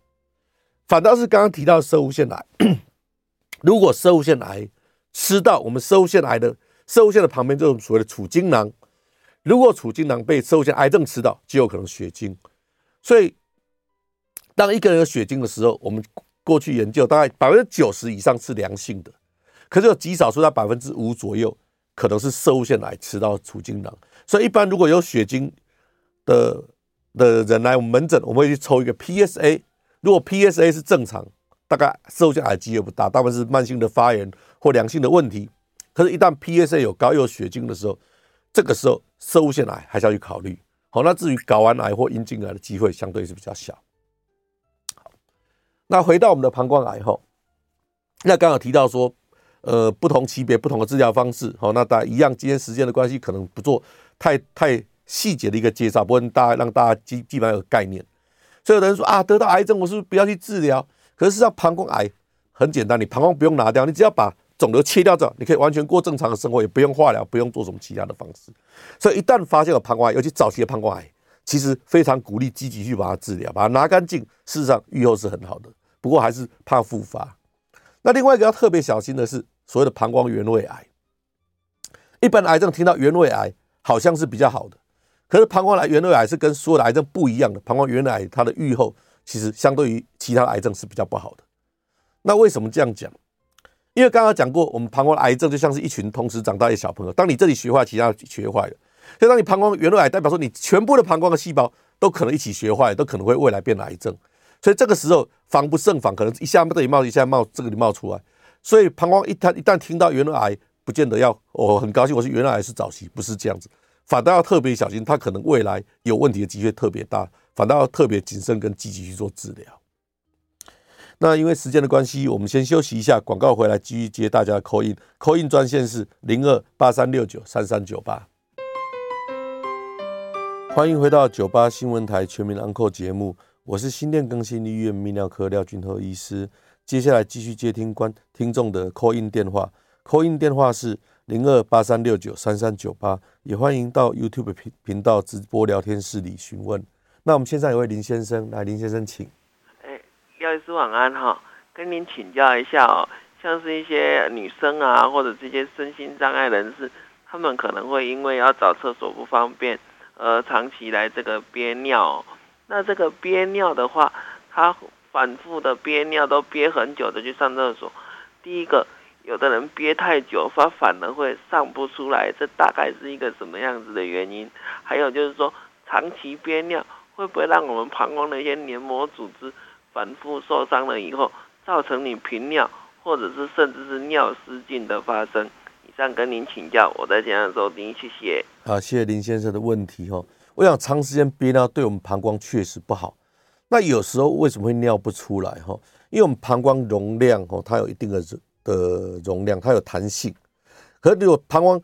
S2: 反倒是刚刚提到的摄护腺癌，如果摄护腺癌吃到我们摄护腺癌的摄护腺的旁边这种所谓的储精囊，如果储精囊被摄护腺癌症吃到，就有可能血精。所以当一个人有血精的时候，我们过去研究大概百分之九十以上是良性的，可是有极少数在百分之五左右可能是摄护腺癌吃到储精囊，所以一般如果有血精的的人来我们门诊，我们会去抽一个 PSA，如果 PSA 是正常，大概摄护腺癌机会不大，大部分是慢性的发炎或良性的问题。可是，一旦 PSA 有高又有血精的时候，这个时候摄护腺癌还是要去考虑。好，那至于睾丸癌或阴茎癌的机会相对是比较小。那回到我们的膀胱癌后，那刚刚提到说，呃，不同级别、不同的治疗方式，好，那大家一样，今天时间的关系，可能不做太太细节的一个介绍，不过大家让大家基基本上有概念。所以有人说啊，得到癌症，我是不是不要去治疗？可是实际上膀胱癌很简单，你膀胱不用拿掉，你只要把肿瘤切掉之后，你可以完全过正常的生活，也不用化疗，不用做什么其他的方式。所以一旦发现有膀胱癌，尤其早期的膀胱癌，其实非常鼓励积极去把它治疗，把它拿干净，事实上预后是很好的。不过还是怕复发。那另外一个要特别小心的是所谓的膀胱原位癌。一般癌症听到原位癌好像是比较好的，可是膀胱癌原位癌是跟所有的癌症不一样的。膀胱原位癌它的预后其实相对于其他癌症是比较不好的。那为什么这样讲？因为刚刚讲过，我们膀胱癌症就像是一群同时长大的小朋友，当你这里学坏，其他学坏了。所以当你膀胱原位癌，代表说你全部的膀胱的细胞都可能一起学坏，都可能会未来变癌症。所以这个时候防不胜防，可能一下这里冒，一下冒这个里冒出来。所以膀胱一旦一旦听到原癌，不见得要我、哦、很高兴，我是原癌是早期，不是这样子，反倒要特别小心，它可能未来有问题的机会特别大，反倒要特别谨慎跟积极去做治疗。那因为时间的关系，我们先休息一下，广告回来继续接大家的 call in，call in 专线是零二八三六九三三九八。欢迎回到九八新闻台全民安扣节目。我是新店更新医院泌尿科廖俊赫医师，接下来继续接听观听众的 call in 电话，call in 电话是零二八三六九三三九八，也欢迎到 YouTube 频频道直播聊天室里询问。那我们线上有位林先生，来林先生请。
S3: 哎，廖医师晚安哈，跟您请教一下哦，像是一些女生啊，或者这些身心障碍人士，他们可能会因为要找厕所不方便，而长期来这个憋尿。那这个憋尿的话，他反复的憋尿都憋很久的去上厕所。第一个，有的人憋太久，他反而会上不出来，这大概是一个什么样子的原因？还有就是说，长期憋尿会不会让我们膀胱的一些黏膜组织反复受伤了以后，造成你频尿，或者是甚至是尿失禁的发生？以上跟您请教，我在讲的时候，您谢谢。
S2: 好，谢谢林先生的问题哦。我想长时间憋尿对我们膀胱确实不好。那有时候为什么会尿不出来哈？因为我们膀胱容量哦，它有一定的的容量，它有弹性。可是如果膀胱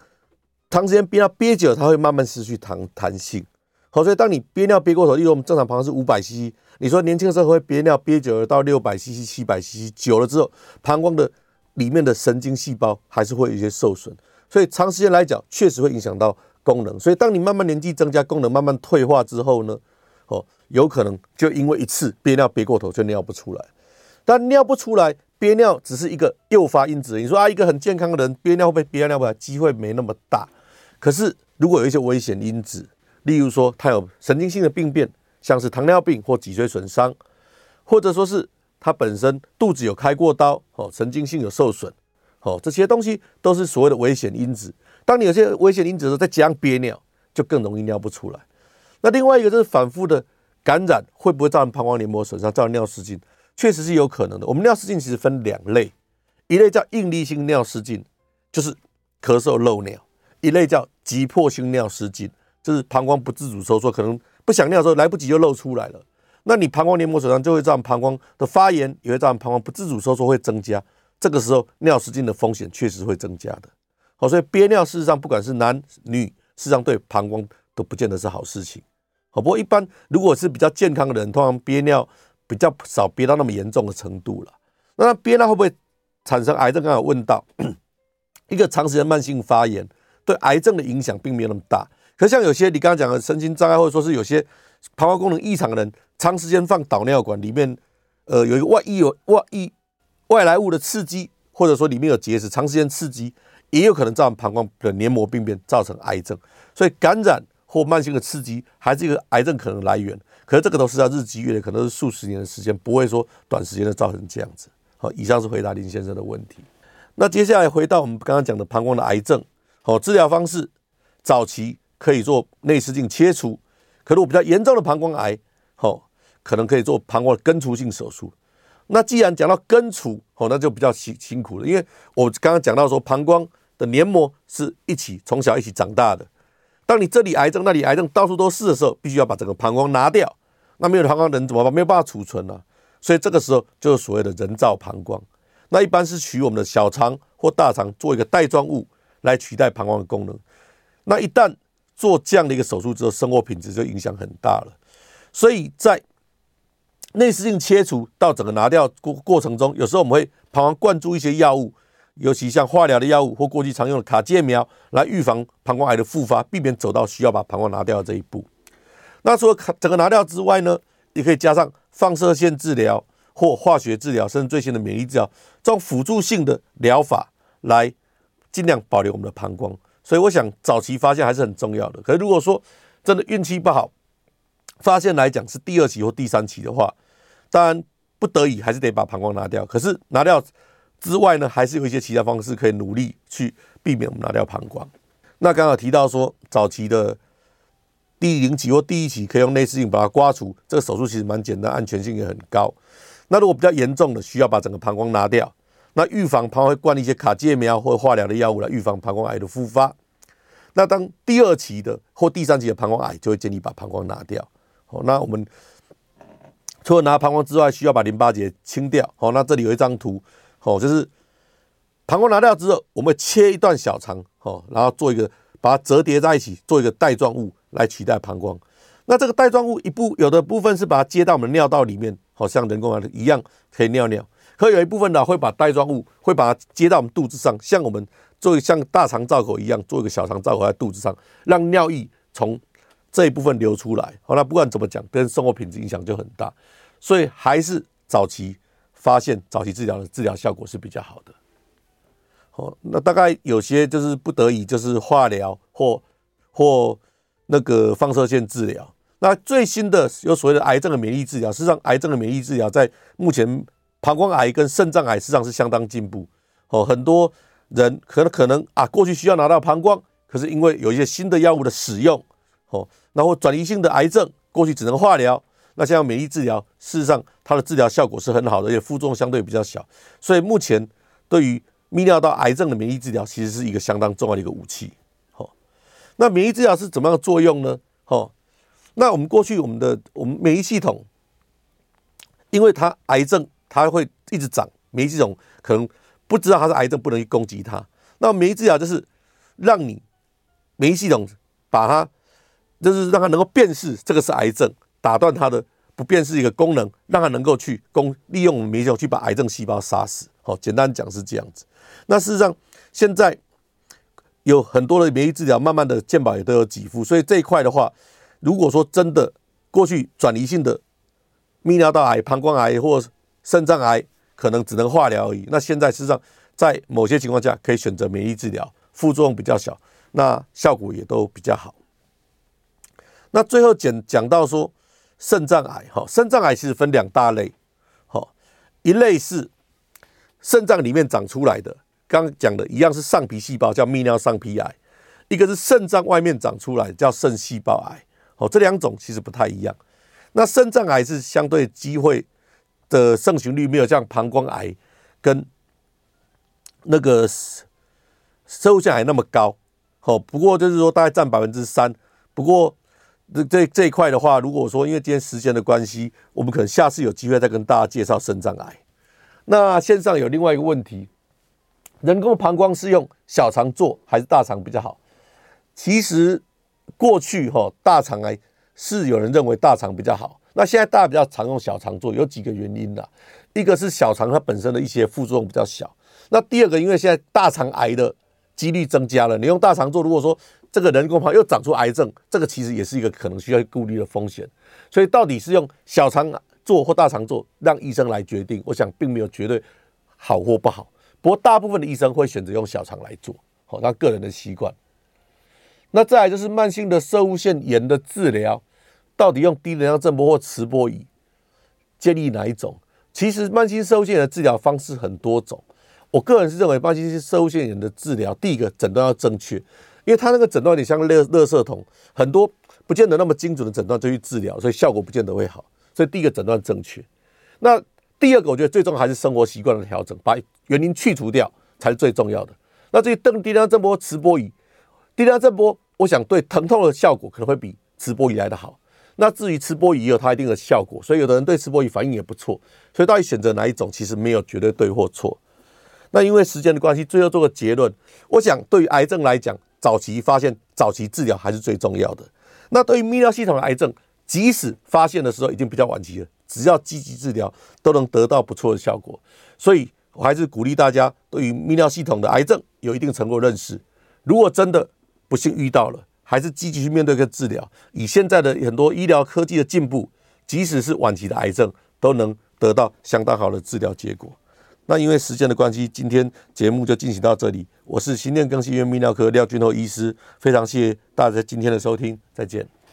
S2: 长时间憋尿憋久了，它会慢慢失去弹弹性。好，所以当你憋尿憋过头，例如我们正常膀胱是五百 cc，你说年轻的时候会憋尿憋久了到六百 cc、七百 cc，久了之后，膀胱的里面的神经细胞还是会有一些受损。所以长时间来讲，确实会影响到功能。所以当你慢慢年纪增加，功能慢慢退化之后呢，哦，有可能就因为一次憋尿憋过头就尿不出来。但尿不出来，憋尿只是一个诱发因子。你说啊，一个很健康的人憋尿会不会憋尿不出来？机会没那么大。可是如果有一些危险因子，例如说他有神经性的病变，像是糖尿病或脊髓损伤，或者说是他本身肚子有开过刀，哦，神经性有受损，哦，这些东西都是所谓的危险因子。当你有些危险因子的时候，再加上憋尿，就更容易尿不出来。那另外一个就是反复的感染，会不会造成膀胱黏膜损伤，造成尿失禁？确实是有可能的。我们尿失禁其实分两类，一类叫应力性尿失禁，就是咳嗽漏尿；一类叫急迫性尿失禁，就是膀胱不自主收缩，可能不想尿的时候来不及就漏出来了。那你膀胱黏膜损伤就会造成膀胱的发炎，也会造成膀胱不自主收缩会增加。这个时候尿失禁的风险确实会增加的。好，所以憋尿事实上不管是男女，事实上对膀胱都不见得是好事情。好，不过一般如果是比较健康的人，通常憋尿。比较少憋到那么严重的程度了，那憋尿会不会产生癌症？刚刚有问到，一个长时间慢性发炎对癌症的影响并没有那么大。可像有些你刚刚讲的神经障碍，或者说是有些膀胱功能异常的人，长时间放导尿管里面，呃，有一个外溢有外溢外来物的刺激，或者说里面有结石，长时间刺激也有可能造成膀胱的黏膜病变，造成癌症。所以感染或慢性的刺激还是一个癌症可能来源。可是这个都是要日积月累，可能是数十年的时间，不会说短时间的造成这样子。好，以上是回答林先生的问题。那接下来回到我们刚刚讲的膀胱的癌症，好，治疗方式早期可以做内视镜切除，可如果比较严重的膀胱癌，好，可能可以做膀胱的根除性手术。那既然讲到根除，好，那就比较辛辛苦了，因为我刚刚讲到说膀胱的黏膜是一起从小一起长大的，当你这里癌症那里癌症到处都是的时候，必须要把整个膀胱拿掉。那没有膀胱能怎么办？没有办法储存了，啊，所以这个时候就是所谓的人造膀胱。那一般是取我们的小肠或大肠做一个带状物来取代膀胱的功能。那一旦做这样的一个手术之后，生活品质就影响很大了。所以在内视镜切除到整个拿掉过过程中，有时候我们会膀胱灌注一些药物，尤其像化疗的药物或过去常用的卡介苗来预防膀胱癌的复发，避免走到需要把膀胱拿掉的这一步。那除了整个拿掉之外呢，也可以加上放射线治疗或化学治疗，甚至最新的免疫治疗这种辅助性的疗法，来尽量保留我们的膀胱。所以我想早期发现还是很重要的。可是如果说真的运气不好，发现来讲是第二期或第三期的话，当然不得已还是得把膀胱拿掉。可是拿掉之外呢，还是有一些其他方式可以努力去避免我们拿掉膀胱。那刚刚提到说早期的。第零期或第一期可以用内视镜把它刮除，这个手术其实蛮简单，安全性也很高。那如果比较严重的，需要把整个膀胱拿掉，那预防膀胱会灌一些卡介苗或化疗的药物来预防膀胱癌的复发。那当第二期的或第三期的膀胱癌，就会建议把膀胱拿掉。好，那我们除了拿膀胱之外，需要把淋巴结清掉。好，那这里有一张图，哦，就是膀胱拿掉之后，我们切一段小肠，哦，然后做一个把它折叠在一起，做一个带状物。来取代膀胱，那这个带状物一部有的部分是把它接到我们尿道里面，好像人工的一样可以尿尿。可有一部分呢，会把带状物会把它接到我们肚子上，像我们做像大肠造口一样，做一个小肠造口在肚子上，让尿液从这一部分流出来。好，那不管怎么讲，跟生活品质影响就很大。所以还是早期发现、早期治疗的治疗效果是比较好的。哦，那大概有些就是不得已就是化疗或或那个放射线治疗。那最新的有所谓的癌症的免疫治疗，事实上癌症的免疫治疗在目前膀胱癌跟肾脏癌实际上是相当进步。哦，很多人可能可能啊，过去需要拿到膀胱，可是因为有一些新的药物的使用，哦，那或转移性的癌症过去只能化疗，那现在免疫治疗，事实上它的治疗效果是很好的，而且副作用相对比较小，所以目前对于泌尿道癌症的免疫治疗其实是一个相当重要的一个武器。哦，那免疫治疗是怎么样的作用呢？哦。那我们过去我们的我们免疫系统，因为它癌症它会一直长，免疫系统可能不知道它是癌症，不能去攻击它。那免疫治疗就是让你免疫系统把它，就是让它能够辨识这个是癌症，打断它的不辨识一个功能，让它能够去攻利用我们免疫系统去把癌症细胞杀死。好，简单讲是这样子。那事实上现在有很多的免疫治疗，慢慢的健保也都有给付，所以这一块的话。如果说真的过去转移性的泌尿道癌、膀胱癌或肾脏癌可能只能化疗而已，那现在事实上在某些情况下可以选择免疫治疗，副作用比较小，那效果也都比较好。那最后讲讲到说肾脏癌，哈，肾脏癌其实分两大类，哈，一类是肾脏里面长出来的，刚刚讲的一样是上皮细胞，叫泌尿上皮癌；一个是肾脏外面长出来，叫肾细胞癌。哦，这两种其实不太一样。那肾脏癌是相对机会的盛行率没有像膀胱癌跟那个摄护腺癌那么高。好，不过就是说大概占百分之三。不过这这这一块的话，如果说因为今天时间的关系，我们可能下次有机会再跟大家介绍肾脏癌。那线上有另外一个问题：人工膀胱是用小肠做还是大肠比较好？其实。过去哈大肠癌是有人认为大肠比较好，那现在大家比较常用小肠做，有几个原因的，一个是小肠它本身的一些副作用比较小，那第二个因为现在大肠癌的几率增加了，你用大肠做，如果说这个人工旁又长出癌症，这个其实也是一个可能需要顾虑的风险，所以到底是用小肠做或大肠做，让医生来决定，我想并没有绝对好或不好，不过大部分的医生会选择用小肠来做，好，他个人的习惯。那再来就是慢性的摄护腺炎的治疗，到底用低能量震波或磁波仪，建议哪一种？其实慢性摄护腺炎的治疗方式很多种，我个人是认为慢性摄护腺炎的治疗，第一个诊断要正确，因为它那个诊断你像垃垃圾桶，很多不见得那么精准的诊断就去治疗，所以效果不见得会好。所以第一个诊断正确。那第二个，我觉得最重要还是生活习惯的调整，把原因去除掉才是最重要的。那至于邓低量震波、磁波仪。低量震波，我想对疼痛的效果可能会比磁波仪来得好。那至于磁波仪有它一定的效果，所以有的人对磁波仪反应也不错。所以到底选择哪一种，其实没有绝对对或错。那因为时间的关系，最后做个结论。我想对于癌症来讲，早期发现、早期治疗还是最重要的。那对于泌尿系统的癌症，即使发现的时候已经比较晚期了，只要积极治疗，都能得到不错的效果。所以我还是鼓励大家，对于泌尿系统的癌症有一定程度认识。如果真的，不幸遇到了，还是积极去面对跟治疗。以现在的很多医疗科技的进步，即使是晚期的癌症，都能得到相当好的治疗结果。那因为时间的关系，今天节目就进行到这里。我是心电更新医院泌尿科廖俊厚医师，非常谢谢大家今天的收听，再见。